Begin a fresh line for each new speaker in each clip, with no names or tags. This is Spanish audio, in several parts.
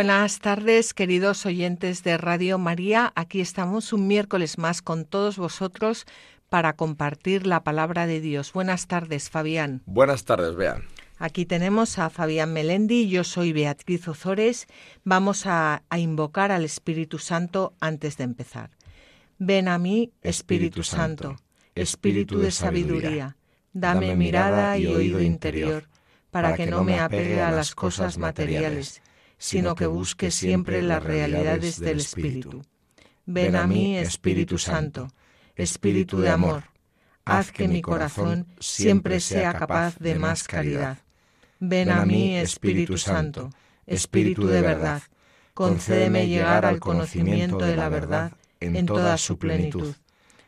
Buenas tardes, queridos oyentes de Radio María. Aquí estamos un miércoles más con todos vosotros para compartir la palabra de Dios. Buenas tardes, Fabián.
Buenas tardes, Bea.
Aquí tenemos a Fabián Melendi, yo soy Beatriz Ozores. Vamos a, a invocar al Espíritu Santo antes de empezar. Ven a mí, Espíritu, Santo, Espíritu de sabiduría, dame mirada y oído interior, para que no me apegue a las cosas materiales sino que busque siempre las realidades del Espíritu. Ven a mí, Espíritu Santo, Espíritu de amor, haz que mi corazón siempre sea capaz de más caridad. Ven a mí, Espíritu Santo, Espíritu de verdad, concédeme llegar al conocimiento de la verdad en toda su plenitud.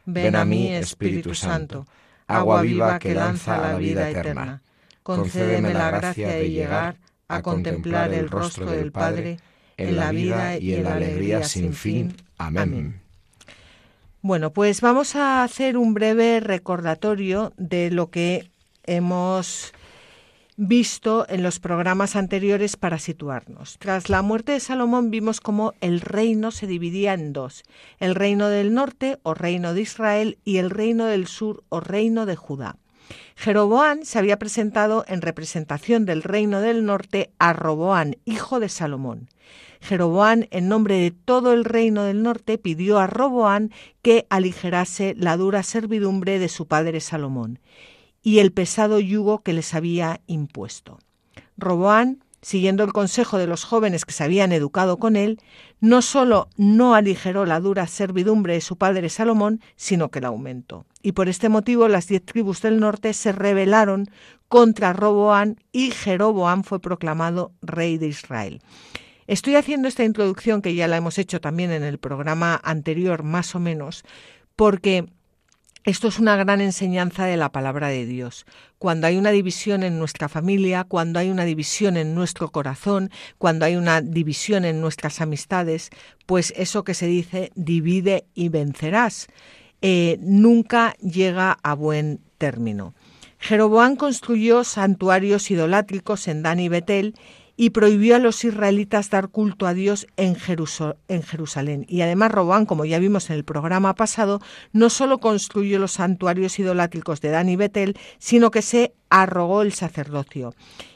Ven a mí, Espíritu Santo, agua viva que lanza a la vida eterna. Concédeme la gracia de llegar a contemplar el rostro del Padre en la vida y en la alegría sin fin. Amén. Bueno, pues vamos a hacer un breve recordatorio de lo que hemos visto en los programas anteriores para situarnos. Tras la muerte de Salomón vimos cómo el reino se dividía en dos, el reino del norte o reino de Israel y el reino del sur o reino de Judá. Jeroboán se había presentado en representación del reino del norte a Roboán, hijo de Salomón. Jeroboán, en nombre de todo el reino del norte, pidió a Roboán que aligerase la dura servidumbre de su padre Salomón y el pesado yugo que les había impuesto. Roboán siguiendo el consejo de los jóvenes que se habían educado con él, no sólo no aligeró la dura servidumbre de su padre Salomón, sino que la aumentó. Y por este motivo las diez tribus del norte se rebelaron contra Roboán y Jeroboán fue proclamado rey de Israel. Estoy haciendo esta introducción, que ya la hemos hecho también en el programa anterior, más o menos, porque esto es una gran enseñanza de la palabra de Dios. Cuando hay una división en nuestra familia, cuando hay una división en nuestro corazón, cuando hay una división en nuestras amistades, pues eso que se dice divide y vencerás, eh, nunca llega a buen término. Jeroboán construyó santuarios idolátricos en Dan y Betel y prohibió a los israelitas dar culto a Dios en, Jerusalén. Y además Robán, como ya vimos en el programa pasado, no solo construyó los santuarios idolátricos de Dan y Betel, sino que se arrogó el sacerdocio.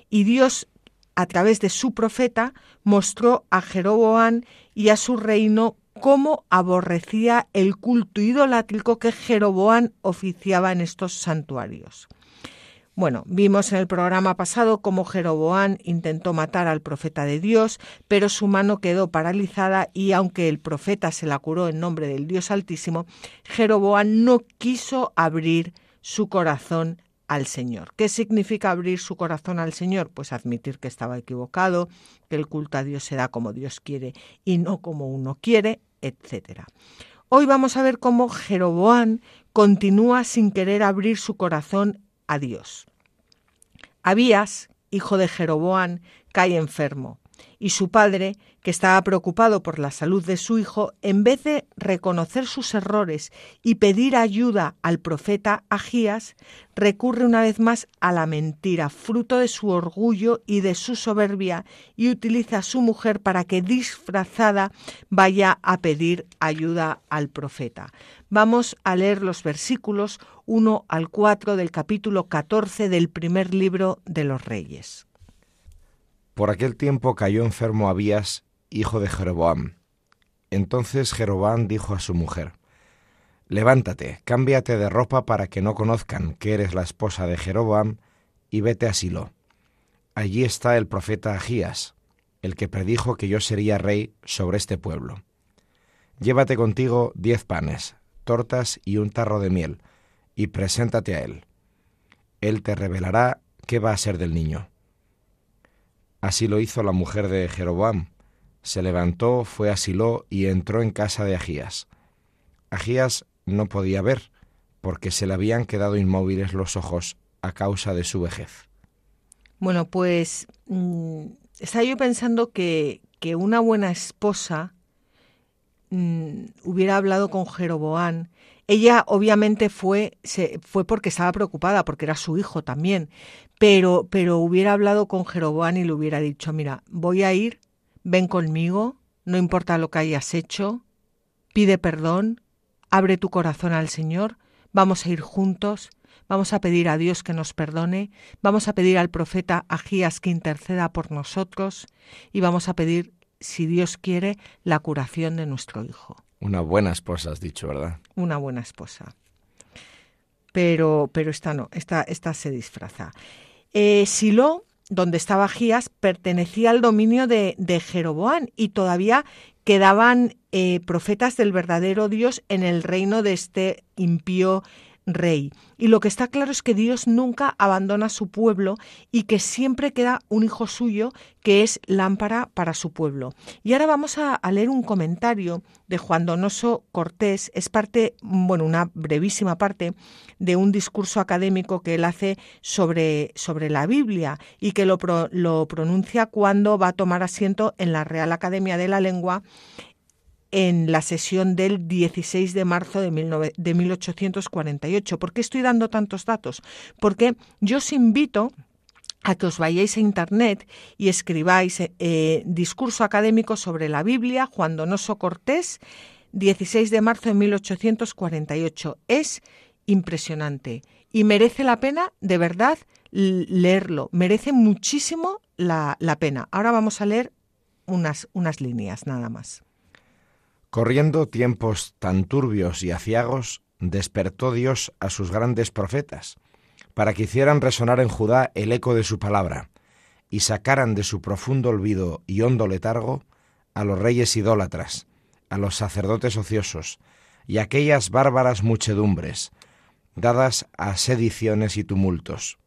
Y Dios, a través de su profeta, mostró a Jeroboán y a su reino cómo aborrecía el culto idolátrico que Jeroboán oficiaba en estos santuarios. Bueno, vimos en el programa pasado cómo Jeroboán intentó matar al profeta de Dios, pero su mano quedó paralizada y aunque el profeta se la curó en nombre del Dios Altísimo, Jeroboán no quiso abrir su corazón al Señor. ¿Qué significa abrir su corazón al Señor? Pues admitir que estaba equivocado, que el culto a Dios se da como Dios quiere y no como uno quiere, etc. Hoy vamos a ver cómo Jeroboán continúa sin querer abrir su corazón a Dios. Abías, hijo de Jeroboán, cae enfermo, y su padre, que estaba preocupado por la salud de su hijo, en vez de reconocer sus errores y pedir ayuda al profeta Agías, recurre una vez más a la mentira, fruto de su orgullo y de su soberbia, y utiliza a su mujer para que disfrazada vaya a pedir ayuda al profeta. Vamos a leer los versículos 1 al 4 del capítulo 14 del primer libro de los Reyes.
Por aquel tiempo cayó enfermo Abías hijo de Jeroboam. Entonces Jeroboam dijo a su mujer, Levántate, cámbiate de ropa para que no conozcan que eres la esposa de Jeroboam, y vete a Silo. Allí está el profeta Agías, el que predijo que yo sería rey sobre este pueblo. Llévate contigo diez panes, tortas y un tarro de miel, y preséntate a él. Él te revelará qué va a ser del niño. Así lo hizo la mujer de Jeroboam, se levantó, fue a Silo y entró en casa de Agías. Agías no podía ver, porque se le habían quedado inmóviles los ojos a causa de su vejez.
Bueno, pues mm, estaba yo pensando que, que una buena esposa mm, hubiera hablado con Jeroboán. Ella obviamente fue, se, fue porque estaba preocupada, porque era su hijo también, pero, pero hubiera hablado con Jeroboán y le hubiera dicho, mira, voy a ir, ven conmigo, no importa lo que hayas hecho, pide perdón, abre tu corazón al Señor, vamos a ir juntos, vamos a pedir a Dios que nos perdone, vamos a pedir al profeta Agías que interceda por nosotros y vamos a pedir, si Dios quiere, la curación de nuestro hijo.
Una buena esposa, has dicho, ¿verdad?
Una buena esposa. Pero, pero esta no, esta, esta se disfraza. Eh, Silo, donde estaba Agías, pertenecía al dominio de, de Jeroboán y todavía quedaban eh, profetas del verdadero Dios en el reino de este impío rey. Y lo que está claro es que Dios nunca abandona a su pueblo y que siempre queda un hijo suyo que es lámpara para su pueblo. Y ahora vamos a, leer un comentario de Juan Donoso Cortés. Es parte, bueno, una brevísima parte de un discurso académico que él hace sobre, sobre la Biblia y que lo, lo pronuncia cuando va a tomar asiento en la Real Academia de la Lengua en la sesión del 16 de marzo de, 1848. ¿Por qué estoy dando tantos datos? Porque yo os invito a que os vayáis a Internet y escribáis eh, discurso académico sobre la Biblia, Juan Donoso Cortés, 16 de marzo de 1848. Es impresionante y merece la pena, de verdad, leerlo. Merece muchísimo la, la pena. Ahora vamos a leer unas, unas líneas nada más.
Corriendo tiempos tan turbios y aciagos, despertó Dios a sus grandes profetas, para que hicieran resonar en Judá el eco de su palabra, y sacaran de su profundo olvido y hondo letargo a los reyes idólatras, a los sacerdotes ociosos, y aquellas bárbaras muchedumbres, dadas a sediciones y tumultos.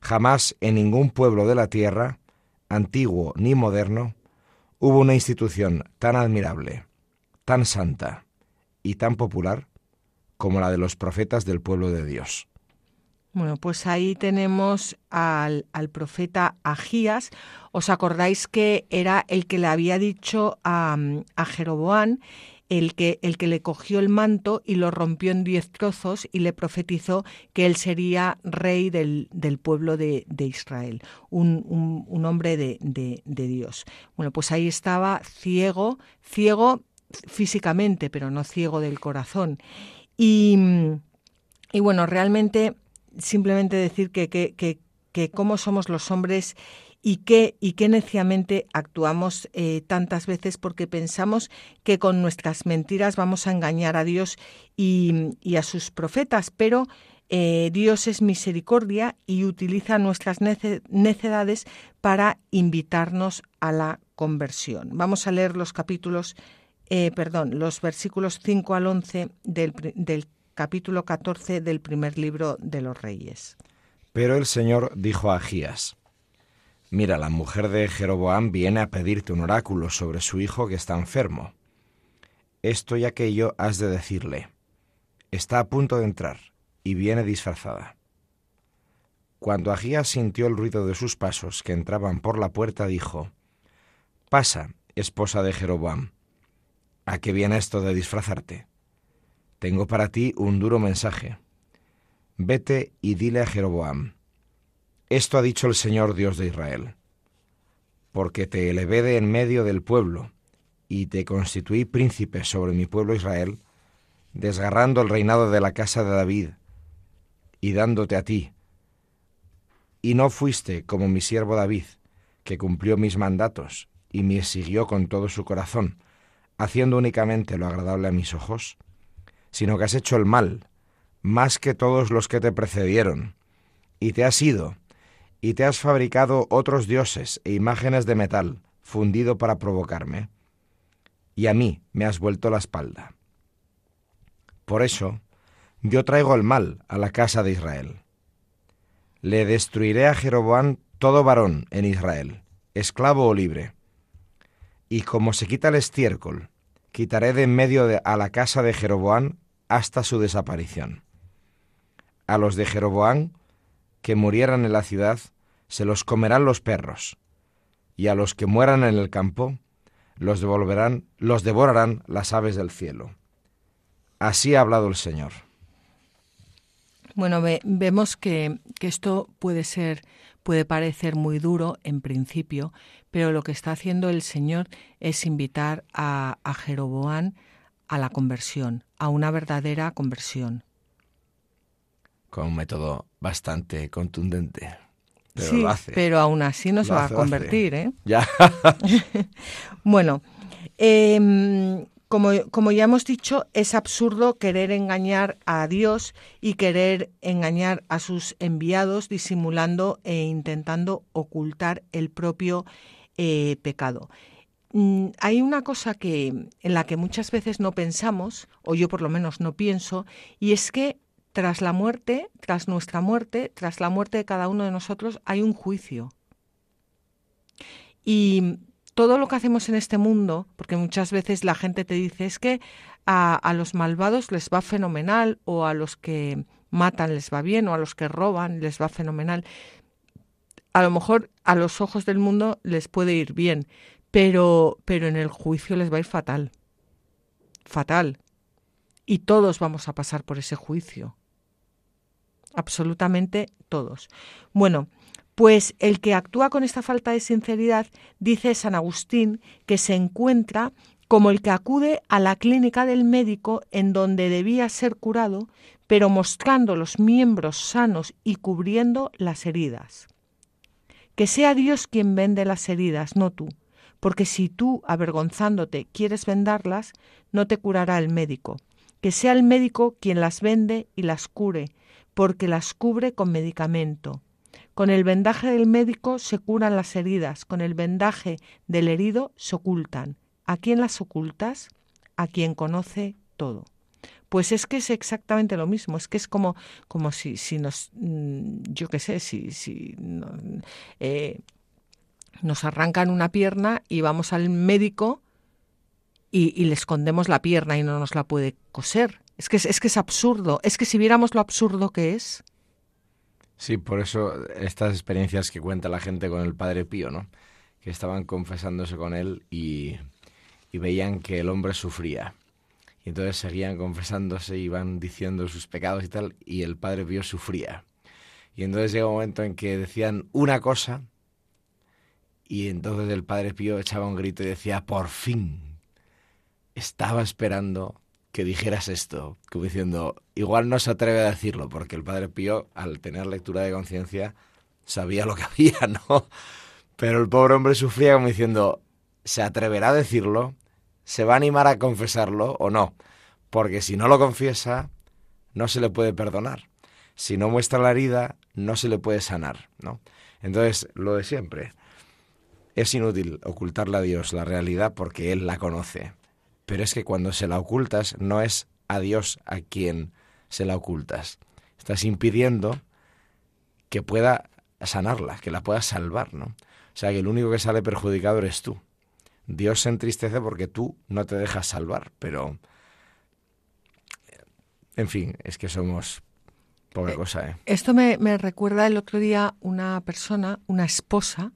Jamás en ningún pueblo de la tierra, antiguo ni moderno, hubo una institución tan admirable tan santa y tan popular como la de los profetas del pueblo de Dios.
Bueno, pues ahí tenemos al, profeta Agías. ¿Os acordáis que era el que le había dicho a, a Jeroboán, el que, el que le cogió el manto y lo rompió en diez trozos y le profetizó que él sería rey del, del pueblo de, de Israel, un, un, un hombre de, de, de Dios? Bueno, pues ahí estaba ciego, ciego físicamente, pero no ciego del corazón. Y, y bueno, realmente simplemente decir que, que, que, cómo somos los hombres y qué, y neciamente actuamos eh, tantas veces porque pensamos que con nuestras mentiras vamos a engañar a Dios y, y a sus profetas, pero eh, Dios es misericordia y utiliza nuestras necedades para invitarnos a la conversión. Vamos a leer los capítulos eh, perdón, los versículos 5 al 11 del, del capítulo 14 del primer libro de los Reyes.
Pero el Señor dijo a Agías, Mira, la mujer de Jeroboam viene a pedirte un oráculo sobre su hijo que está enfermo. Esto y aquello has de decirle. Está a punto de entrar y viene disfrazada. Cuando Agías sintió el ruido de sus pasos que entraban por la puerta, dijo, Pasa, esposa de Jeroboam. ¿A qué viene esto de disfrazarte? Tengo para ti un duro mensaje. Vete y dile a Jeroboam, esto ha dicho el Señor Dios de Israel, porque te elevé de en medio del pueblo y te constituí príncipe sobre mi pueblo Israel, desgarrando el reinado de la casa de David y dándote a ti. Y no fuiste como mi siervo David, que cumplió mis mandatos y me siguió con todo su corazón, haciendo únicamente lo agradable a mis ojos, sino que has hecho el mal, más que todos los que te precedieron, y te has ido, y te has fabricado otros dioses e imágenes de metal, fundido para provocarme, y a mí me has vuelto la espalda. Por eso, yo traigo el mal a la casa de Israel. Le destruiré a Jeroboam todo varón en Israel, esclavo o libre, Y como se quita el estiércol, quitaré de en medio de, a la casa de Jeroboán hasta su desaparición. A los de Jeroboán que murieran en la ciudad, se los comerán los perros, y a los que mueran en el campo, los devolverán, los devorarán las aves del cielo. Así ha hablado el Señor.
Bueno, vemos que, esto puede ser, puede parecer muy duro en principio, pero lo que está haciendo el Señor es invitar a, a Jeroboán a la conversión, a una verdadera conversión.
Con un método bastante contundente. Pero
sí,
lo hace.
pero aún así no se va a convertir, ¿eh?
Ya.
bueno, eh, como, ya hemos dicho, es absurdo querer engañar a Dios y querer engañar a sus enviados disimulando e intentando ocultar el propio eh, pecado. Mm, hay una cosa que en la que muchas veces no pensamos, o yo por lo menos no pienso, y es que tras la muerte, tras nuestra muerte, tras la muerte de cada uno de nosotros, hay un juicio. Y todo lo que hacemos en este mundo, porque muchas veces la gente te dice es que a, los malvados les va fenomenal o a los que matan les va bien o a los que roban les va fenomenal. A lo mejor a los ojos del mundo les puede ir bien, pero, pero en el juicio les va a ir fatal. Fatal. Y todos vamos a pasar por ese juicio. Absolutamente todos. Bueno, pues el que actúa con esta falta de sinceridad, dice San Agustín, que se encuentra como el que acude a la clínica del médico en donde debía ser curado, pero mostrando los miembros sanos y cubriendo las heridas. Que sea Dios quien vende las heridas, no tú, porque si tú, avergonzándote, quieres vendarlas, no te curará el médico. Que sea el médico quien las vende y las cure, porque las cubre con medicamento con el vendaje del médico se curan las heridas, con el vendaje del herido se ocultan. ¿A quién las ocultas? A quien conoce todo. Pues es que es exactamente lo mismo, es que es como, como si, si nos, mm, yo qué sé, si, si eh, nos arrancan una pierna y vamos al médico y, y, le escondemos la pierna y no nos la puede coser. Es que es que es absurdo, es que si viéramos lo absurdo que es,
Sí, por eso estas experiencias que cuenta la gente con el Padre Pío, ¿no? Que estaban confesándose con él y, veían que el hombre sufría. Y entonces seguían confesándose, iban diciendo sus pecados y tal, y el Padre Pío sufría. Y entonces llega un momento en que decían una cosa, y entonces el Padre Pío echaba un grito y decía, por fin, estaba esperando que dijeras esto, como diciendo, igual no se atreve a decirlo, porque el Padre Pío, al tener lectura de conciencia, sabía lo que había, ¿no? Pero el pobre hombre sufría como diciendo, ¿se atreverá a decirlo? ¿Se va a animar a confesarlo o no? Porque si no lo confiesa, no se le puede perdonar. Si no muestra la herida, no se le puede sanar, ¿no? Entonces, lo de siempre. Es inútil ocultarle a Dios la realidad porque Él la conoce pero es que cuando se la ocultas no es a Dios a quien se la ocultas. Estás impidiendo que pueda sanarla, que la pueda salvar, ¿no? O sea, que el único que sale perjudicado eres tú. Dios se entristece porque tú no te dejas salvar, pero... En fin, es que somos poca eh, cosa, ¿eh?
Esto me, recuerda el otro día una persona, una esposa,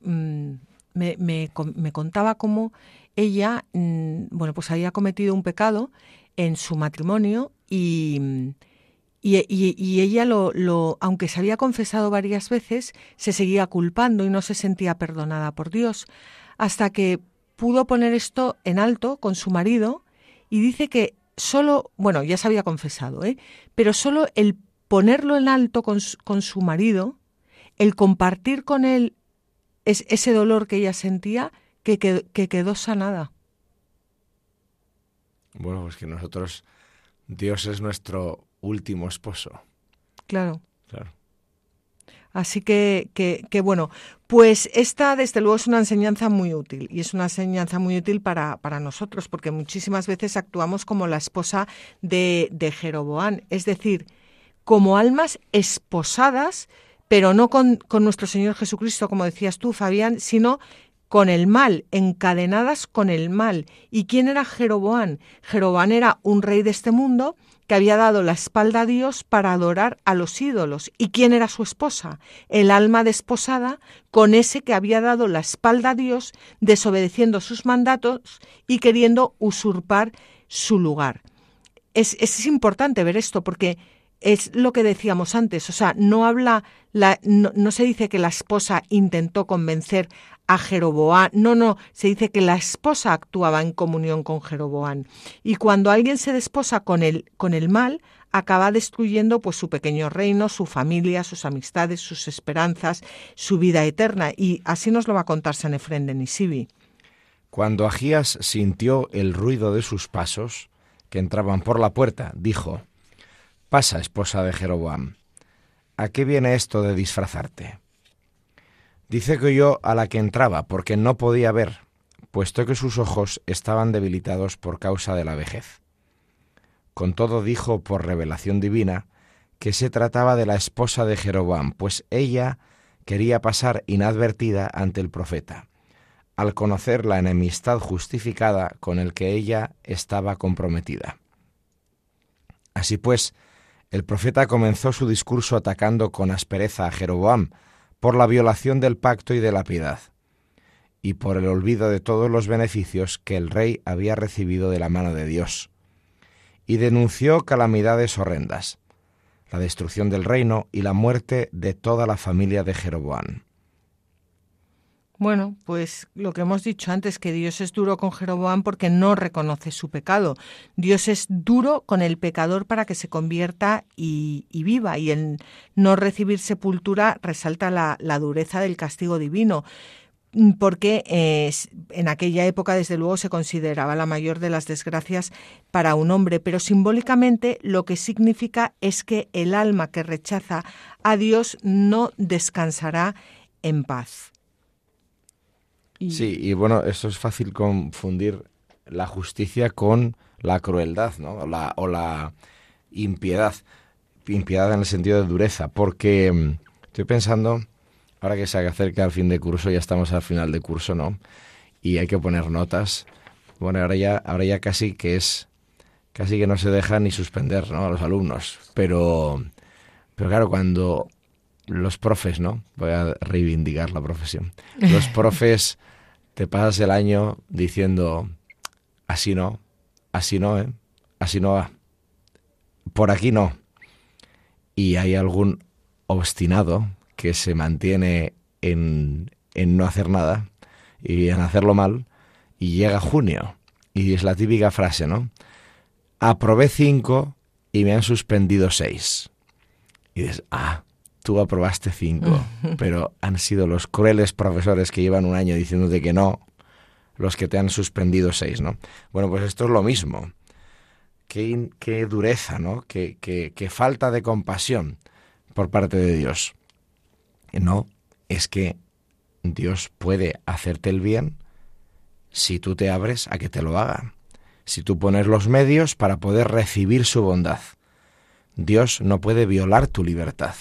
mm, me, me, me contaba cómo ella, mm, bueno, pues había cometido un pecado en su matrimonio y, y, ella, lo, lo, aunque se había confesado varias veces, se seguía culpando y no se sentía perdonada por Dios, hasta que pudo poner esto en alto con su marido y dice que solo, bueno, ya se había confesado, ¿eh? pero solo el ponerlo en alto con su, con su marido, el compartir con él ese dolor que ella sentía, que, quedó sanada.
Bueno, pues que nosotros, Dios es nuestro último esposo.
Claro. Claro. Así que, que, bueno, pues esta desde luego es una enseñanza muy útil y es una enseñanza muy útil para, para nosotros porque muchísimas veces actuamos como la esposa de, de Jeroboán, es decir, como almas esposadas, pero no con, con nuestro Señor Jesucristo, como decías tú, Fabián, sino con el mal, encadenadas con el mal. ¿Y quién era Jeroboán? Jeroboán era un rey de este mundo que había dado la espalda a Dios para adorar a los ídolos. ¿Y quién era su esposa? El alma desposada con ese que había dado la espalda a Dios, desobedeciendo sus mandatos y queriendo usurpar su lugar. Es, es importante ver esto porque es lo que decíamos antes, o sea, no habla, la, no, se dice que la esposa intentó convencer a Jeroboán, no, no, se dice que la esposa actuaba en comunión con Jeroboán. Y cuando alguien se desposa con el, con el mal, acaba destruyendo pues su pequeño reino, su familia, sus amistades, sus esperanzas, su vida eterna. Y así nos lo va a contar San Efrén de Nisibi.
Cuando Agías sintió el ruido de sus pasos, que entraban por la puerta, dijo, Pasa, esposa de Jeroboam. ¿A qué viene esto de disfrazarte? Dice que oyó a la que entraba porque no podía ver, puesto que sus ojos estaban debilitados por causa de la vejez. Con todo dijo por revelación divina que se trataba de la esposa de Jeroboam, pues ella quería pasar inadvertida ante el profeta, al conocer la enemistad justificada con el que ella estaba comprometida. Así pues, el profeta comenzó su discurso atacando con aspereza a Jeroboam por la violación del pacto y de la piedad, y por el olvido de todos los beneficios que el rey había recibido de la mano de Dios, y denunció calamidades horrendas, la destrucción del reino y la muerte de toda la familia de Jeroboam.
Bueno, pues lo que hemos dicho antes, que Dios es duro con Jeroboam porque no reconoce su pecado. Dios es duro con el pecador para que se convierta y, viva. Y el no recibir sepultura resalta la, dureza del castigo divino porque en aquella época desde luego se consideraba la mayor de las desgracias para un hombre, pero simbólicamente lo que significa es que el alma que rechaza a Dios no descansará en paz.
Sí, y bueno, esto es fácil confundir la justicia con la crueldad, ¿no? O la, o la impiedad. Impiedad en el sentido de dureza, porque mm, estoy pensando, ahora que se acerca al fin de curso, ya estamos al final de curso, ¿no? Y hay que poner notas. Bueno, ahora ya, ahora ya casi que es, casi que no se deja ni suspender, ¿no? A los alumnos. Pero, pero claro, cuando los profes, ¿no? Voy a reivindicar la profesión. Los profes te pasas el año diciendo, así no, así no, ¿eh? Así no va. Por aquí no. Y hay algún obstinado que se mantiene en, en no hacer nada y en hacerlo mal y llega junio. Y es la típica frase, ¿no? Aprobé cinco y me han suspendido seis. Y dices, ah, tú aprobaste cinco, pero han sido los crueles profesores que llevan un año diciéndote que no, los que te han suspendido seis, ¿no? Bueno, pues esto es lo mismo. Qué, qué dureza, ¿no? Qué, qué, qué falta de compasión por parte de Dios. No, es que Dios puede hacerte el bien si tú te abres a que te lo haga, si tú pones los medios para poder recibir su bondad. Dios no puede violar tu libertad.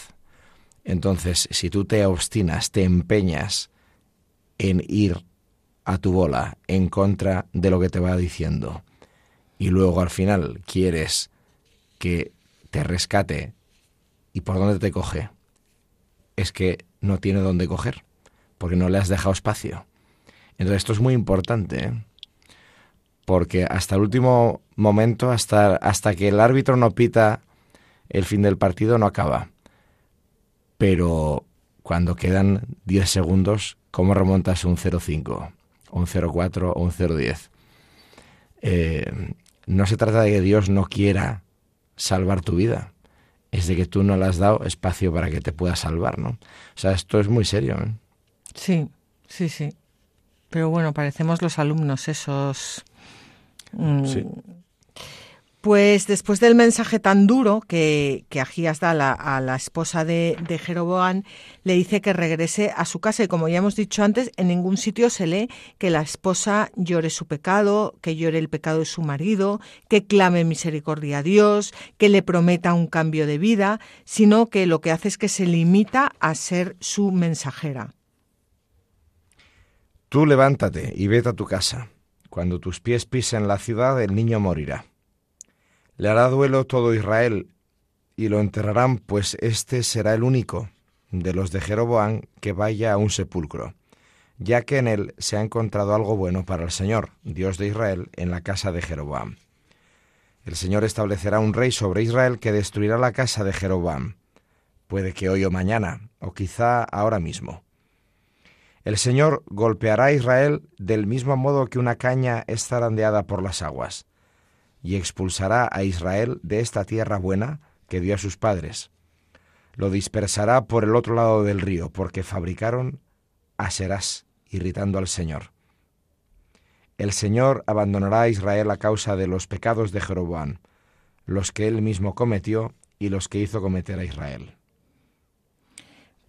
Entonces, si tú te obstinas, te empeñas en ir a tu bola en contra de lo que te va diciendo y luego al final quieres que te rescate y por dónde te coge, es que no tiene dónde coger, porque no le has dejado espacio. Entonces esto es muy importante, ¿eh? porque hasta el último momento, hasta, hasta que el árbitro no pita el fin del partido, no acaba pero cuando quedan 10 segundos, ¿cómo remontas un 0,5, un 0,4 o un 0,10? Eh, no se trata de que Dios no quiera salvar tu vida, es de que tú no le has dado espacio para que te pueda salvar, ¿no? O sea, esto es muy serio. ¿eh?
Sí, sí, sí. Pero bueno, parecemos los alumnos esos... Mm, sí. Pues después del mensaje tan duro que, que Agías da a la, esposa de, de, Jeroboán, le dice que regrese a su casa. Y como ya hemos dicho antes, en ningún sitio se lee que la esposa llore su pecado, que llore el pecado de su marido, que clame misericordia a Dios, que le prometa un cambio de vida, sino que lo que hace es que se limita a ser su mensajera.
Tú levántate y vete a tu casa. Cuando tus pies pisen la ciudad, el niño morirá. Le hará duelo todo Israel y lo enterrarán, pues este será el único de los de Jeroboam que vaya a un sepulcro, ya que en él se ha encontrado algo bueno para el Señor, Dios de Israel, en la casa de Jeroboam. El Señor establecerá un rey sobre Israel que destruirá la casa de Jeroboam. Puede que hoy o mañana, o quizá ahora mismo. El Señor golpeará a Israel del mismo modo que una caña es zarandeada por las aguas, y expulsará a Israel de esta tierra buena que dio a sus padres. Lo dispersará por el otro lado del río, porque fabricaron Aserás, irritando al Señor. El Señor abandonará a Israel a causa de los pecados de Jeroboam, los que él mismo cometió y los que hizo cometer a Israel.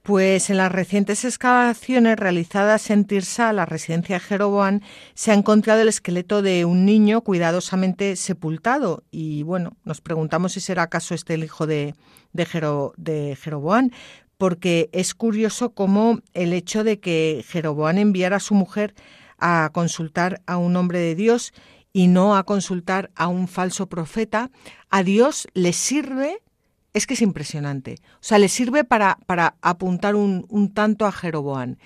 Pues en las recientes excavaciones realizadas en Tirsa, la residencia de Jeroboam, se ha encontrado el esqueleto de un niño cuidadosamente sepultado. Y bueno, nos preguntamos si será acaso este el hijo de, de, de Jeroboam, porque es curioso cómo el hecho de que Jeroboam enviara a su mujer a consultar a un hombre de Dios y no a consultar a un falso profeta, a Dios le sirve es que es impresionante. O sea, le sirve para, para apuntar un, un, tanto a Jeroboam.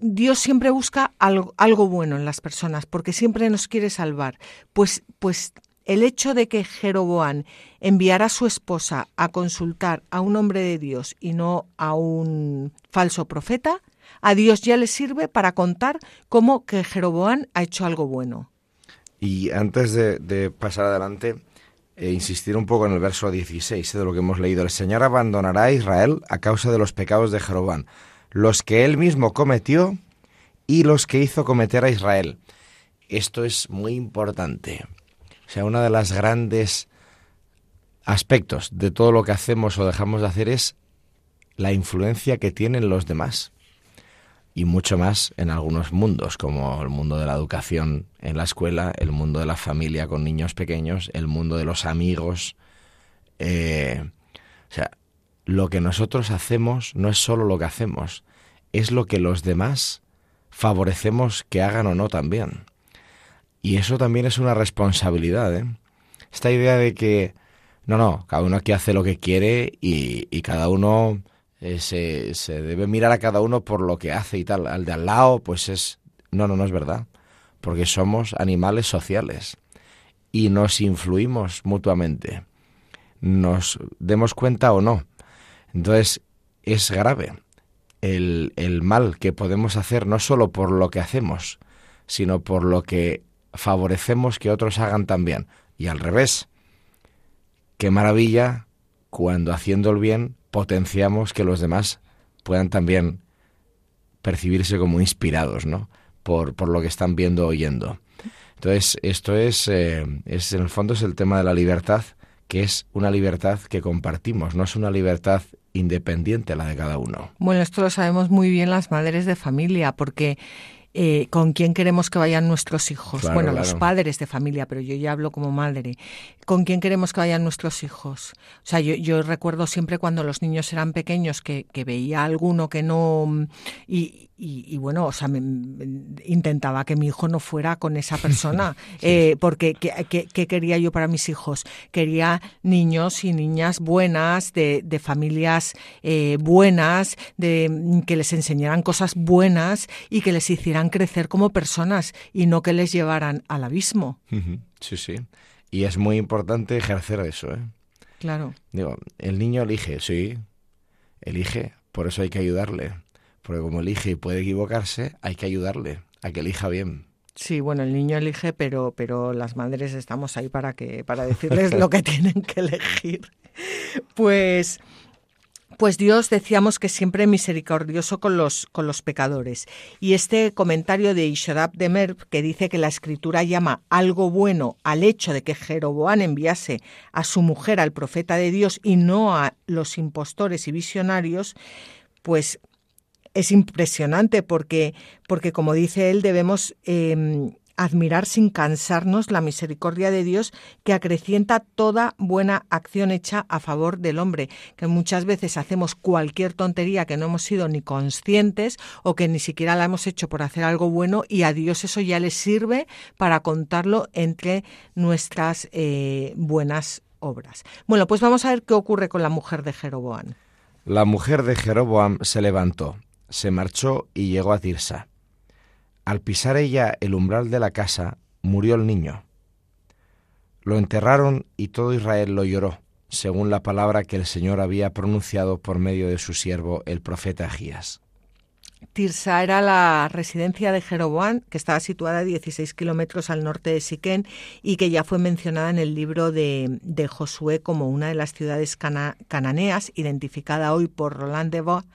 Dios siempre busca algo, algo, bueno en las personas, porque siempre nos quiere salvar. Pues, pues el hecho de que Jeroboam enviara a su esposa a consultar a un hombre de Dios y no a un falso profeta, a Dios ya le sirve para contar cómo que Jeroboam ha hecho algo bueno.
Y antes de pasar adelante, e insistir un poco en el verso 16 de lo que hemos leído. El Señor abandonará a Israel a causa de los pecados de Jeroboam, los que él mismo cometió y los que hizo cometer a Israel. Esto es muy importante. O sea, uno de los grandes aspectos de todo lo que hacemos o dejamos de hacer es la influencia que tienen los demás y mucho más en algunos mundos, como el mundo de la educación en la escuela, el mundo de la familia con niños pequeños, el mundo de los amigos. Eh, o sea, lo que nosotros hacemos no es solo lo que hacemos, es lo que los demás favorecemos que hagan o no también. Y eso también es una responsabilidad. ¿eh? Esta idea de que, no, no, cada uno aquí hace lo que quiere y, y cada uno eh, se, se, debe mirar a cada uno por lo que hace y tal. Al de al lado, pues es... No, no, no es verdad. Porque somos animales sociales y nos influimos mutuamente. Nos demos cuenta o no. Entonces, es grave el, el mal que podemos hacer no solo por lo que hacemos, sino por lo que favorecemos que otros hagan también. Y al revés. Qué maravilla cuando haciendo el bien potenciamos que los demás puedan también percibirse como inspirados, ¿no? Por, por lo que están viendo o oyendo. Entonces, esto es, eh, es, en el fondo, es el tema de la libertad, que es una libertad que compartimos, no es una libertad independiente la de cada uno.
Bueno, esto lo sabemos muy bien las madres de familia, porque eh, con quién queremos que vayan nuestros hijos. bueno, los padres de familia, pero yo ya hablo como madre. ¿Con quién queremos que vayan nuestros hijos? O sea, yo, yo recuerdo siempre cuando los niños eran pequeños que, que veía a alguno que no... Y, y, bueno, o sea, me, intentaba que mi hijo no fuera con esa persona, eh, porque ¿qué, quería yo para mis hijos? Quería niños y niñas buenas, de, de familias eh, buenas, de que les enseñaran cosas buenas y que les hicieran crecer como personas y no que les llevaran al abismo.
Sí, sí. Y es muy importante ejercer eso, ¿eh?
Claro.
Digo, el niño elige, sí, elige, por eso hay que ayudarle porque como elige y puede equivocarse, hay que ayudarle a que elija bien.
Sí, bueno, el niño elige, pero, pero las madres estamos ahí para que, para decirles lo que tienen que elegir. Pues, pues Dios decíamos que siempre misericordioso con los, con los pecadores. Y este comentario de Ishodab de Merv, que dice que la escritura llama algo bueno al hecho de que Jeroboam enviase a su mujer al profeta de Dios y no a los impostores y visionarios, pues es impresionante porque, porque como dice él, debemos em, admirar sin cansarnos la misericordia de Dios que acrecienta toda buena acción hecha a favor del hombre, que muchas veces hacemos cualquier tontería que no hemos sido ni conscientes o que ni siquiera la hemos hecho por hacer algo bueno y a Dios eso ya le sirve para contarlo entre nuestras eh, buenas obras. Bueno, pues vamos a ver qué ocurre con la mujer de Jeroboam.
La mujer de Jeroboam se levantó, se marchó y llegó a Tirsa. Al pisar ella el umbral de la casa, murió el niño. Lo enterraron y todo Israel lo lloró, según la palabra que el Señor había pronunciado por medio de su siervo el profeta Agías.
Tirsa era la residencia de Jeroboam, que estaba situada a 16 kilómetros al norte de Siquén y que ya fue mencionada en el libro de, de Josué como una de las ciudades cananeas, identificada hoy por Roland de Vaux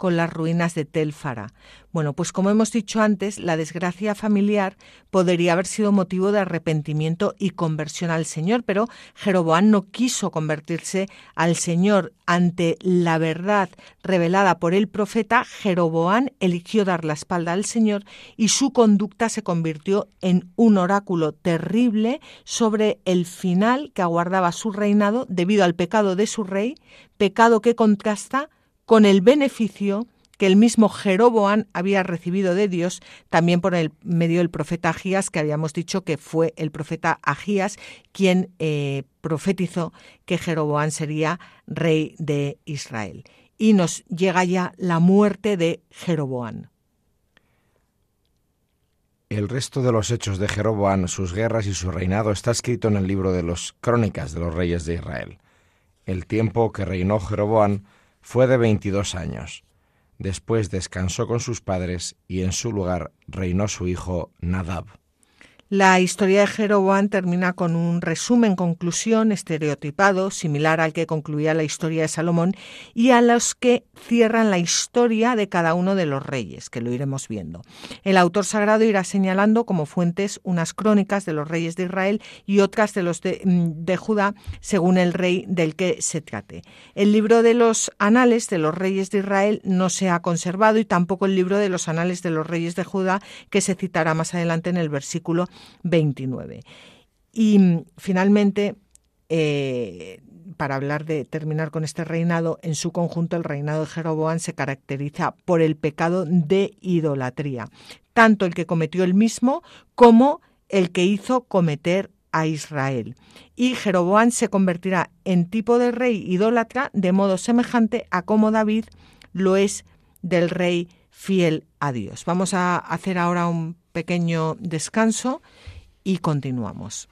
con las ruinas de Telfara. Bueno, pues como hemos dicho antes, la desgracia familiar podría haber sido motivo de arrepentimiento y conversión al Señor, pero Jeroboam no quiso convertirse al Señor ante la verdad revelada por el profeta. Jeroboam eligió dar la espalda al Señor y su conducta se convirtió en un oráculo terrible sobre el final que aguardaba su reinado debido al pecado de su rey, pecado que contrasta con el beneficio que el mismo Jeroboam había recibido de Dios, también por el medio del profeta Agías, que habíamos dicho que fue el profeta Agías quien eh, profetizó que Jeroboam sería rey de Israel. Y nos llega ya la muerte de Jeroboam.
El resto de los hechos de Jeroboam, sus guerras y su reinado está escrito en el libro de los Crónicas de los Reyes de Israel. El tiempo que reinó Jeroboam fue de veintidós años. Después descansó con sus padres y en su lugar reinó su hijo Nadab.
La historia de Jeroboam termina con un resumen, conclusión estereotipado, similar al que concluía la historia de Salomón, y a los que cierran la historia de cada uno de los reyes, que lo iremos viendo. El autor sagrado irá señalando como fuentes unas crónicas de los reyes de Israel y otras de los de, mm, de Judá, según el rey del que se trate. El libro de los anales de los reyes de Israel no se ha conservado y tampoco el libro de los anales de los reyes de Judá, que se citará más adelante en el versículo 29. Y mm, finalmente, eh, para hablar de terminar con este reinado, en su conjunto el reinado de Jeroboam se caracteriza por el pecado de idolatría, tanto el que cometió él mismo como el que hizo cometer a Israel. Y Jeroboam se convertirá en tipo de rey idólatra de modo semejante a como David lo es del rey fiel a Dios. Vamos a hacer ahora un pequeño descanso y continuamos.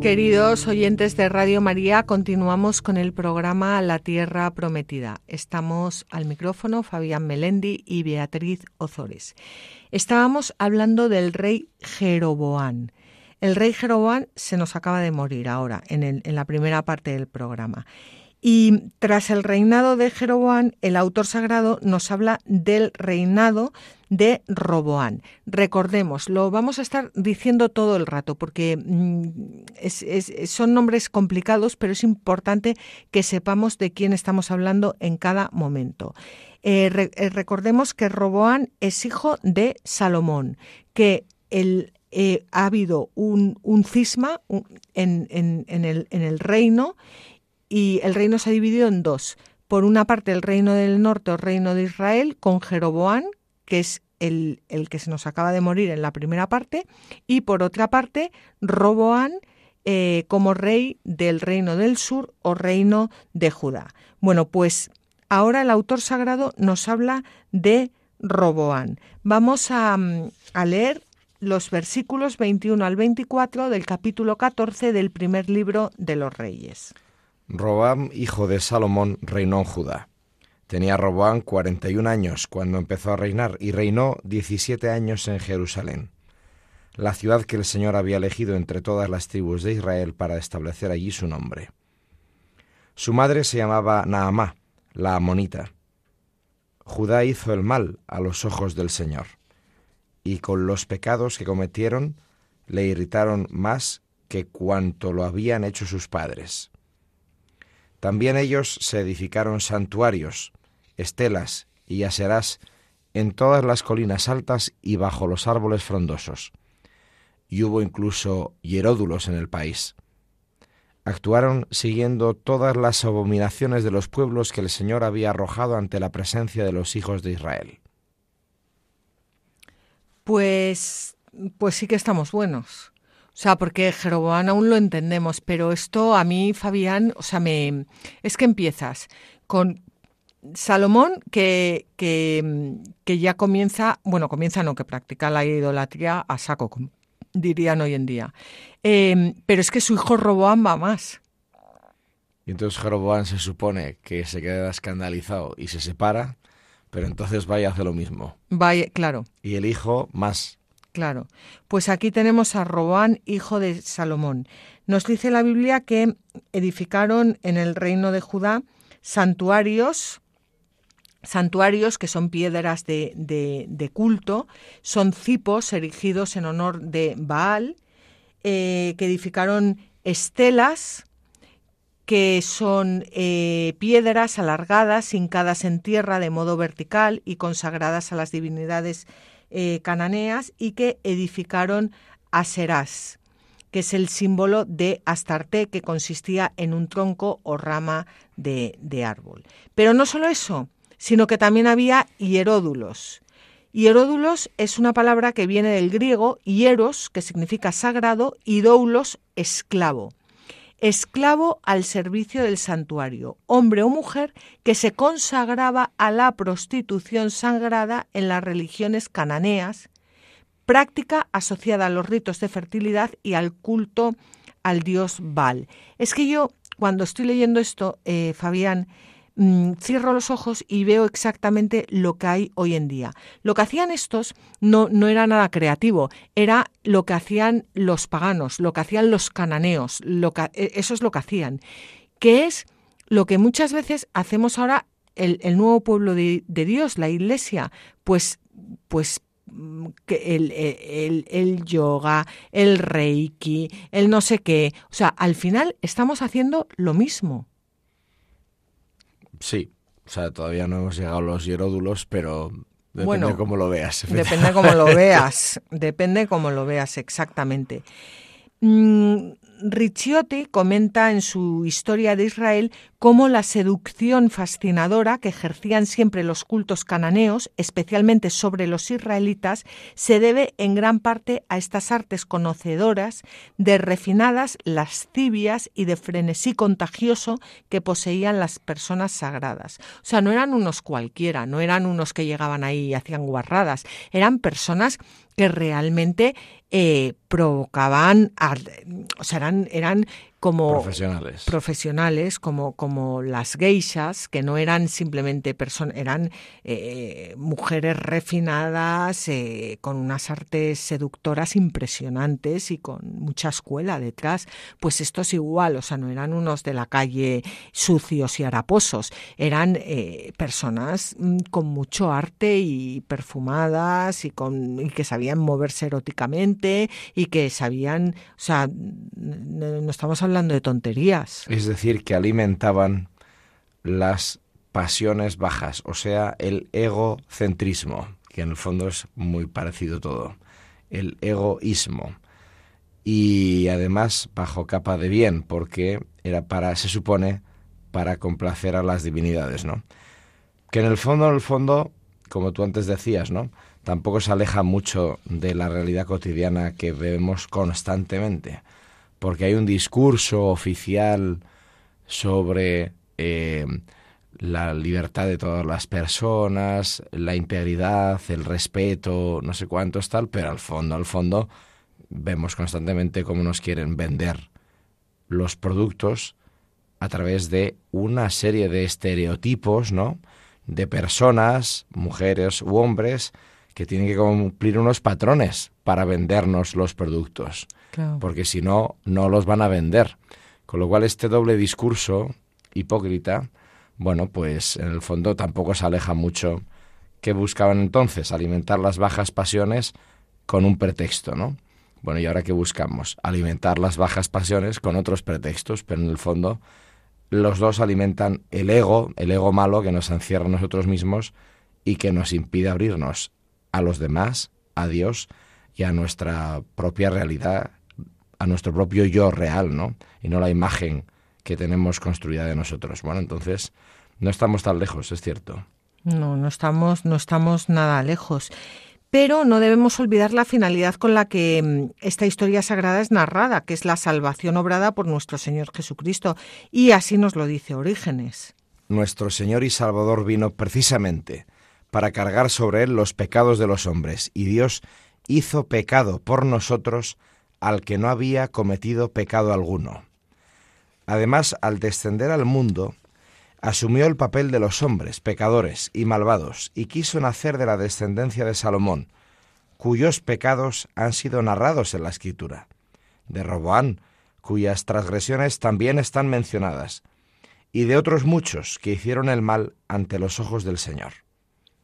Queridos oyentes de Radio María, continuamos con el programa La Tierra Prometida. Estamos al micrófono Fabián Melendi y Beatriz Ozores. Estábamos hablando del rey Jeroboán. El rey Jeroboán se nos acaba de morir ahora, en, la primera parte del programa. Y tras el reinado de Jeroboán, el autor sagrado nos habla del reinado de Roboán. Recordemos, lo vamos a estar diciendo todo el rato porque mm, son nombres complicados, pero es importante que sepamos de quién estamos hablando en cada momento. Eh, eh, recordemos que Roboán es hijo de Salomón, que eh, ha habido un, cisma en, el, en el reino y el reino se ha dividido en dos. Por una parte el reino del norte o reino de Israel con Jeroboán, que es el, el, que se nos acaba de morir en la primera parte, y por otra parte Roboán eh, como rey del reino del sur o reino de Judá. Bueno, pues ahora el autor sagrado nos habla de Roboán. Vamos a, a leer los versículos 21 al 24 del capítulo 14 del primer libro de los reyes.
Roboam, hijo de Salomón, reinó en Judá. Tenía y un años cuando empezó a reinar y reinó diecisiete años en Jerusalén, la ciudad que el Señor había elegido entre todas las tribus de Israel para establecer allí su nombre. Su madre se llamaba Naamá, la amonita. Judá hizo el mal a los ojos del Señor, y con los pecados que cometieron le irritaron más que cuanto lo habían hecho sus padres. También ellos se edificaron santuarios, estelas y aserás en todas las colinas altas y bajo los árboles frondosos. Y hubo incluso hieródulos en el país. Actuaron siguiendo todas las abominaciones de los pueblos que el Señor había arrojado ante la presencia de los hijos de Israel.
Pues, pues sí que estamos buenos. O sea, porque Jeroboam aún lo entendemos, pero esto a mí, Fabián, o sea, me es que empiezas con Salomón que, que, que ya comienza, bueno, comienza no, que practica la idolatría a saco, dirían hoy en día. Em, pero es que su hijo Roboam va más.
Y entonces Jeroboam se supone que se queda escandalizado y se separa, pero entonces vaya a hacer lo mismo.
Vaya, claro.
Y el hijo más.
Claro. Pues aquí tenemos a Roboán, hijo de Salomón. Nos dice la Biblia que edificaron en el reino de Judá santuarios, santuarios que son piedras de, culto, son cipos erigidos en honor de Baal, eh, que edificaron estelas, que son eh, piedras alargadas, hincadas en tierra de modo vertical y consagradas a las divinidades eh, cananeas y que edificaron Aserás, que es el símbolo de Astarte, que consistía en un tronco o rama de árbol. Pero no solo eso, sino que también había hieródulos. Hieródulos es una palabra que viene del griego hieros, que significa sagrado, y doulos, esclavo. esclavo al servicio del santuario, hombre o mujer que se consagraba a la prostitución sagrada en las religiones cananeas, práctica asociada a los ritos de fertilidad y al culto al dios Baal. Es que yo, cuando estoy leyendo esto, eh, Fabián, Mm, cierro los ojos y veo exactamente lo que hay hoy en día. Lo que hacían estos no, no era nada creativo, era lo que hacían los paganos, lo que hacían los cananeos, e, eso es lo que hacían, que es lo que muchas veces hacemos ahora el, nuevo pueblo de, Dios, la iglesia, pues, pues mm, el, el, el, yoga, el reiki, el no sé qué. O sea, al final estamos haciendo lo mismo.
Sí, o sea, todavía no hemos llegado a los hieródulos, pero depende de cómo lo veas.
Depende cómo lo veas, depende cómo lo veas exactamente. Mm, Ricciotti comenta en su Historia de Israel cómo la seducción fascinadora que ejercían siempre los cultos cananeos, especialmente sobre los israelitas, se debe en gran parte a estas artes conocedoras de refinadas lascivias y de frenesí contagioso que poseían las personas sagradas. O sea, no eran unos cualquiera, no eran unos que llegaban ahí y hacían guarradas, eran personas que realmente eh, provocaban, o sea, eran, eran como
profesionales,
profesionales como, como las geishas, que no eran simplemente personas, eran eh, mujeres refinadas, eh, con unas artes seductoras impresionantes y con mucha escuela detrás. Pues esto es igual, o sea, no eran unos de la calle sucios y haraposos, eran eh, personas mm, con mucho arte y perfumadas y, con, y que sabían moverse eróticamente y que sabían, o sea, no estamos hablando de tonterías.
Es decir, que alimentaban las pasiones bajas, o sea, el egocentrismo, que en el fondo es muy parecido todo, el egoísmo. Y además bajo capa de bien, porque era para, se supone, para complacer a las divinidades, ¿no? Que en el fondo, en el fondo, como tú antes decías, ¿no? Tampoco se aleja mucho de la realidad cotidiana que vemos constantemente porque hay un discurso oficial sobre eh, la libertad de todas las personas, la integridad, el respeto, no sé cuántos tal, pero al fondo, al fondo, vemos constantemente cómo nos quieren vender los productos a través de una serie de estereotipos, ¿no? De personas, mujeres u hombres, que tienen que cumplir unos patrones para vendernos los productos porque si no, no los van a vender. Con lo cual este doble discurso hipócrita, bueno, pues en el fondo tampoco se aleja mucho. que buscaban entonces? Alimentar las bajas pasiones con un pretexto, ¿no? Bueno, ¿y ahora qué buscamos? Alimentar las bajas pasiones con otros pretextos, pero en el fondo los dos alimentan el ego, el ego malo que nos encierra a nosotros mismos y que nos impide abrirnos a los demás, a Dios y a nuestra propia realidad a nuestro propio yo real, ¿no? Y no la imagen que tenemos construida de nosotros. Bueno, entonces no estamos tan lejos, es cierto.
No, no estamos, no estamos nada lejos. Pero no debemos olvidar la finalidad con la que mm, esta historia sagrada es narrada, que es la salvación obrada por nuestro Señor Jesucristo. Y así nos lo dice Orígenes.
Nuestro Señor y Salvador vino precisamente para cargar sobre él los pecados de los hombres, y Dios hizo pecado por nosotros al que no había cometido pecado alguno. Además, al descender al mundo, asumió el papel de los hombres, pecadores y malvados, y quiso nacer de la descendencia de Salomón, cuyos pecados han sido narrados en la Escritura, de Roboán, cuyas transgresiones también están mencionadas, y de otros muchos que hicieron el mal ante los ojos del Señor.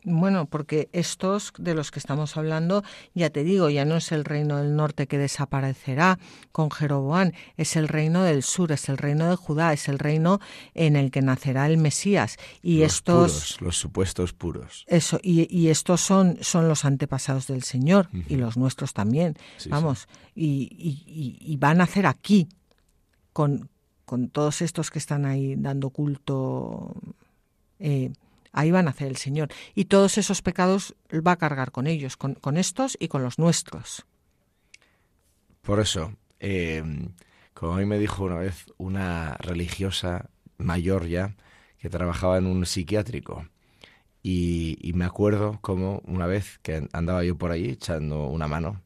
Bueno, porque estos de los que estamos hablando, ya te digo, ya no es el reino del norte que desaparecerá con Jeroboán, es el reino del sur, es el reino de Judá, es el reino en el que nacerá el Mesías. Y
los
estos.
Puros, los supuestos puros.
Eso, y, estos son, son los antepasados del Señor, y los nuestros también. Vamos, Y, van a nacer aquí, con, con todos estos que están ahí dando culto. Eh, ahí van a hacer el Señor. Y todos esos pecados va a cargar con ellos, con, estos y con los nuestros.
Por eso, eh, Como a mí me dijo una vez una religiosa mayor ya, que trabajaba en un psiquiátrico. Y, me acuerdo como una vez que andaba yo por allí echando una mano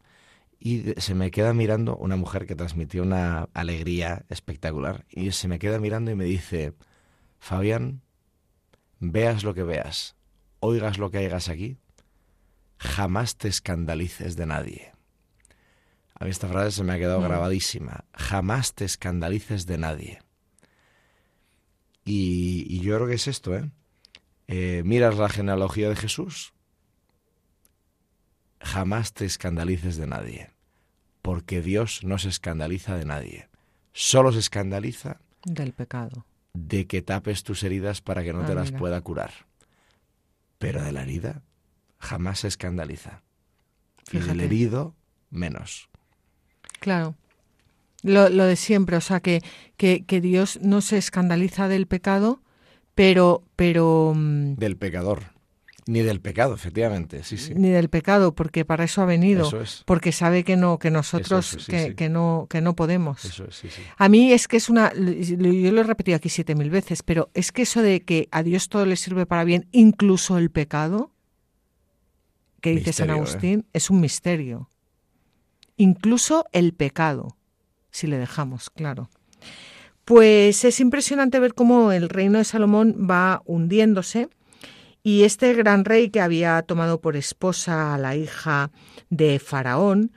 y se me queda mirando una mujer que transmitió una alegría espectacular y se me queda mirando y me dice, Fabián, veas lo que veas, oigas lo que hagas aquí, jamás te escandalices de nadie. A mí esta frase se me ha quedado mm. grabadísima. Jamás te escandalices de nadie. Y, yo creo que es esto, ¿eh? ¿eh? Miras la genealogía de Jesús, jamás te escandalices de nadie, porque Dios no se escandaliza de nadie. Solo se escandaliza
del pecado.
De que tapes tus heridas para que no te ah, las pueda curar. Pero de la herida jamás se escandaliza. Y del herido menos.
Claro. Lo, lo de siempre, o sea, que, que, que, Dios no se escandaliza del pecado, pero... pero
mm, del pecador. Ni del pecado, efectivamente, sí, sí.
Ni del pecado, porque para eso ha venido, porque sabe que no, que nosotros, que, que, no, que no podemos.
Eso es, sí,
A mí es que es una, yo lo he repetido aquí siete mil veces, pero es que eso de que a Dios todo le sirve para bien, incluso el pecado, que dice San ¿eh? Agustín, es un misterio incluso el pecado, si le dejamos, claro. Pues es impresionante ver cómo el reino de Salomón va hundiéndose y este gran rey que había tomado por esposa a la hija de Faraón,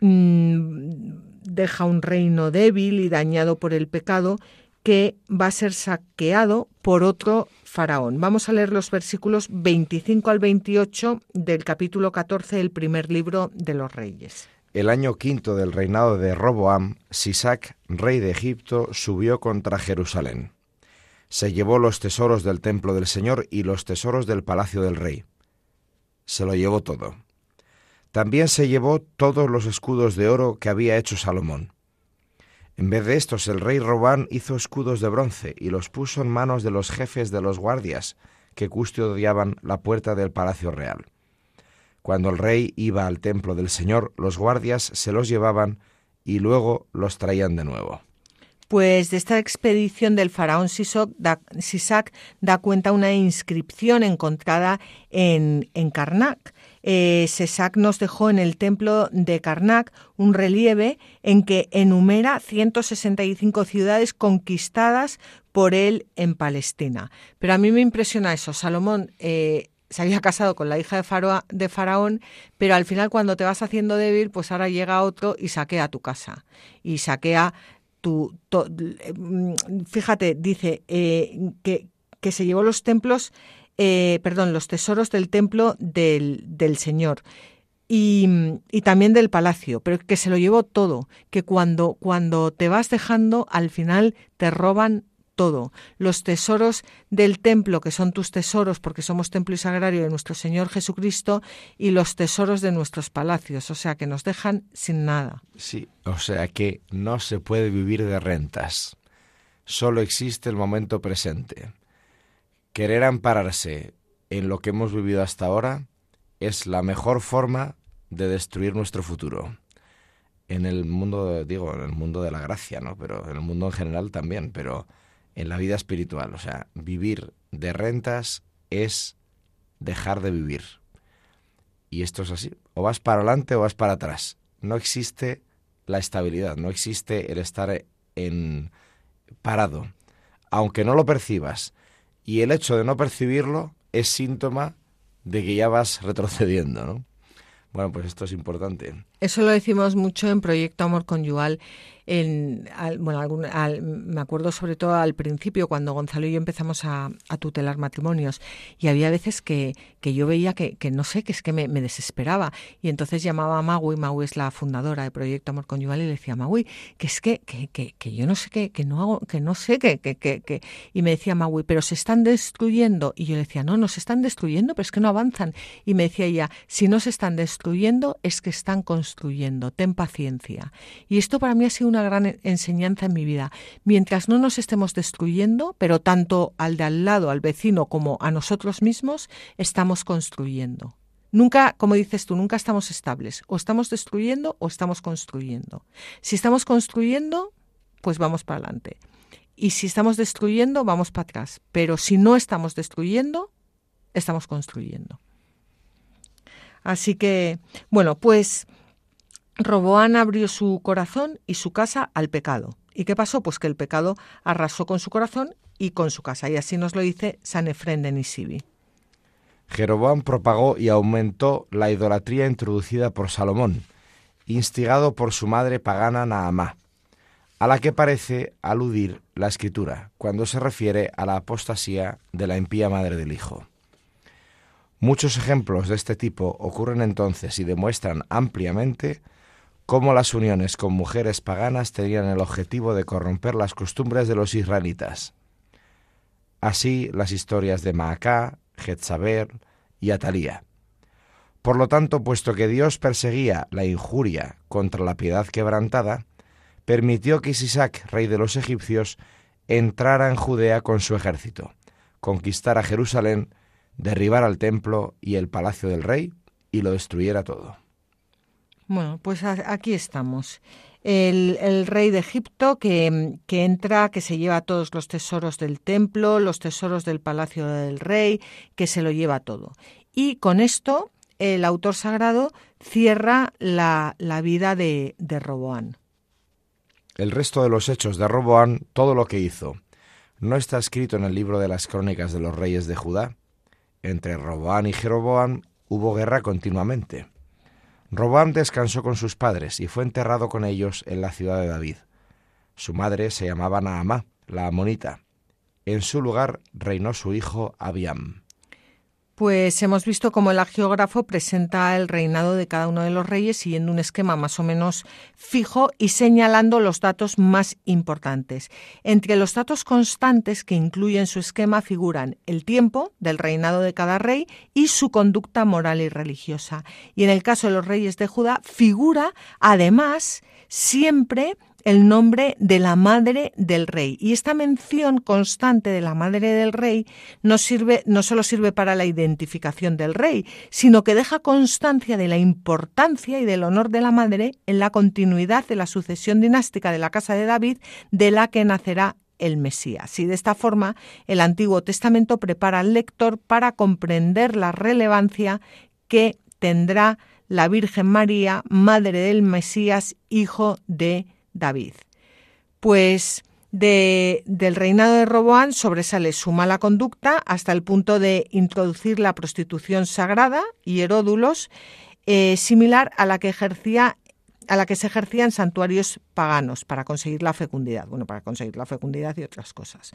mm, deja un reino débil y dañado por el pecado que va a ser saqueado por otro faraón. Vamos a leer los versículos 25 al 28 del capítulo 14 del primer libro de los reyes.
El año quinto del reinado de Roboam, Sisac, rey de Egipto, subió contra Jerusalén. Se llevó los tesoros del templo del Señor y los tesoros del palacio del rey. Se lo llevó todo. También se llevó todos los escudos de oro que había hecho Salomón. En vez de estos, el rey Robán hizo escudos de bronce y los puso en manos de los jefes de los guardias que custodiaban la puerta del palacio real. Cuando el rey iba al templo del Señor, los guardias se los llevaban y luego los traían de nuevo.
Pues de esta expedición del faraón Sisac da, cuenta una inscripción encontrada en, en Karnak. Eh, nos dejó en el templo de Karnak un relieve en que enumera 165 ciudades conquistadas por él en Palestina. Pero a mí me impresiona eso. Salomón eh, se había casado con la hija de, de Faraón, pero al final cuando te vas haciendo débil, pues ahora llega otro y saquea tu casa. Y saquea Mm, fíjate, dice eh, que, que, se llevó los templos, eh, perdón, los tesoros del templo del, del Señor. Y, y, también del palacio, pero que se lo llevó todo, que cuando, cuando te vas dejando, al final te roban todo. Los tesoros del templo, que son tus tesoros, porque somos templo y sagrario de nuestro Señor Jesucristo, y los tesoros de nuestros palacios, o sea que nos dejan sin nada.
Sí, o sea que no se puede vivir de rentas. Solo existe el momento presente. Querer ampararse en lo que hemos vivido hasta ahora es la mejor forma de destruir nuestro futuro en el mundo, digo, en el mundo de la gracia, ¿no? Pero en el mundo en general también, pero en la vida espiritual. O sea, vivir de rentas es dejar de vivir. Y esto es así. O vas para adelante o vas para atrás. No existe la estabilidad, no existe el estar en parado. Aunque no lo percibas. Y el hecho de no percibirlo es síntoma de que ya vas retrocediendo, ¿no? Bueno, pues esto es importante.
Eso lo decimos mucho en Proyecto Amor Conyugal en, bueno, algún, me acuerdo sobre todo al principio cuando Gonzalo y yo empezamos a, tutelar matrimonios y había veces que, que yo veía que, que, no sé, que es que me, desesperaba y entonces llamaba a Magui, Magui es la fundadora de Proyecto Amor Conyugal y le decía, Magui, que es que, que, que, yo no sé qué, que no hago, que no sé qué, que, que, y me decía Magui, pero se están destruyendo y yo le decía, no, no se están destruyendo, pero es que no avanzan y me decía ella, si no se están destruyendo es que están construyendo, ten paciencia y esto para mí ha sido una gran enseñanza en mi vida. Mientras no nos estemos destruyendo, pero tanto al de al lado, al vecino, como a nosotros mismos, estamos construyendo. Nunca, como dices tú, nunca estamos estables. O estamos destruyendo o estamos construyendo. Si estamos construyendo, pues vamos para adelante. Y si estamos destruyendo, vamos para atrás. Pero si no estamos destruyendo, estamos construyendo. Así que, bueno, pues Roboán abrió su corazón y su casa al pecado. ¿Y qué pasó? Pues que el pecado arrasó con su corazón y con su casa. Y así nos lo dice San Efrén de Nisibi.
Jeroboam propagó y aumentó la idolatría introducida por Salomón, instigado por su madre pagana Naamá, a la que parece aludir la escritura cuando se refiere a la apostasía de la impía madre del hijo. Muchos ejemplos de este tipo ocurren entonces y demuestran ampliamente cómo las uniones con mujeres paganas tenían el objetivo de corromper las costumbres de los israelitas. Así las historias de Maacá, Jezabel y Atalía. Por lo tanto, puesto que Dios perseguía la injuria contra la piedad quebrantada, permitió que Sisac, rey de los egipcios, entrara en Judea con su ejército, conquistara Jerusalén, derribara el templo y el palacio del rey y lo destruyera todo.
Bueno, pues aquí estamos. El, rey de Egipto que, que, entra, que se lleva todos los tesoros del templo, los tesoros del palacio del rey, que se lo lleva todo. Y con esto el autor sagrado cierra la, la vida de, de Roboán.
El resto de los hechos de Roboán, todo lo que hizo, ¿no está escrito en el libro de las crónicas de los reyes de Judá? Entre Roboán y Jeroboán hubo guerra continuamente. Roboam descansó con sus padres y fue enterrado con ellos en la ciudad de David. Su madre se llamaba Naamá, la amonita. En su lugar reinó su hijo Abiam.
Pues hemos visto cómo el agiógrafo presenta el reinado de cada uno de los reyes siguiendo un esquema más o menos fijo y señalando los datos más importantes. Entre los datos constantes que incluyen su esquema figuran el tiempo del reinado de cada rey y su conducta moral y religiosa. Y en el caso de los reyes de Judá figura además siempre el nombre de la madre del rey. Y esta mención constante de la madre del rey no, solo sirve para la identificación del rey, sino que deja constancia de la importancia y del honor de la madre en la continuidad de la sucesión dinástica de la casa de David, de la que nacerá el Mesías. Y de esta forma, el Antiguo Testamento prepara al lector para comprender la relevancia que tendrá la Virgen María, madre del Mesías, hijo de David. Pues de, del reinado de Roboán sobresale su mala conducta hasta el punto de introducir la prostitución sagrada y heródulos, eh, similar a la que ejercía a la que se ejercía en santuarios paganos para conseguir la fecundidad, bueno, para conseguir la fecundidad y otras cosas.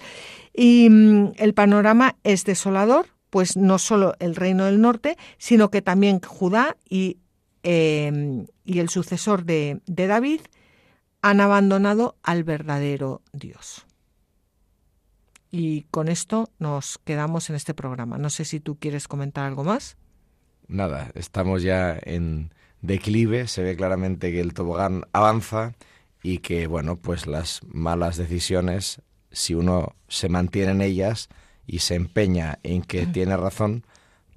Y mm, el panorama es desolador, pues no solo el reino del norte, sino que también Judá y, eh, y el sucesor de David, han abandonado al verdadero Dios. Y con esto nos quedamos en este programa. No sé si tú quieres comentar algo más.
Nada, estamos ya en declive, se ve claramente que el tobogán avanza y que, bueno, pues las malas decisiones, si uno se mantiene en ellas y se empeña en que tiene razón,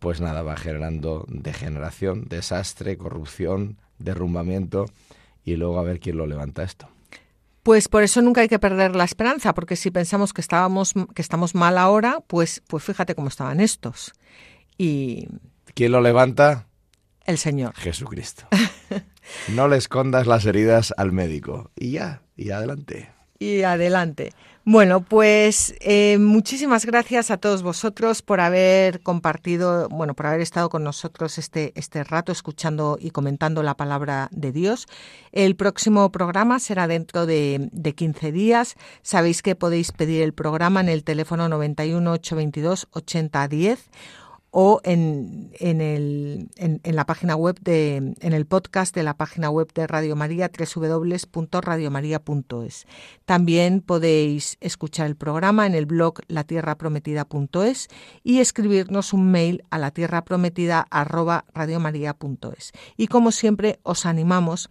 pues nada, va generando degeneración, desastre, corrupción, derrumbamiento y luego a ver quién lo levanta esto.
Pues por eso nunca hay que perder la esperanza, porque si pensamos que estábamos que estamos mal ahora, pues pues fíjate cómo estaban estos. Y
¿quién lo levanta?
El Señor.
Jesucristo. no le escondas las heridas al médico y ya, y adelante.
Y adelante. Bueno, pues eh, muchísimas gracias a todos vosotros por haber compartido, bueno, por haber estado con nosotros este, este rato escuchando y comentando la palabra de Dios. El próximo programa será dentro de, de 15 días. Sabéis que podéis pedir el programa en el teléfono 91 822 8010 o en, en, el, en, la página web de, en el podcast de la página web de Radio María, www.radiomaria.es. También podéis escuchar el programa en el blog latierraprometida.es y escribirnos un mail a latierraprometida@radiomaria.es. Y como siempre os animamos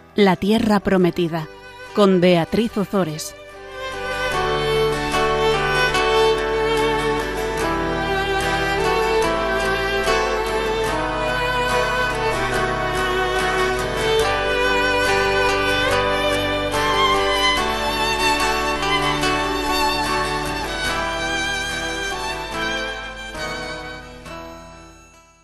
la Tierra Prometida con Beatriz Ozores.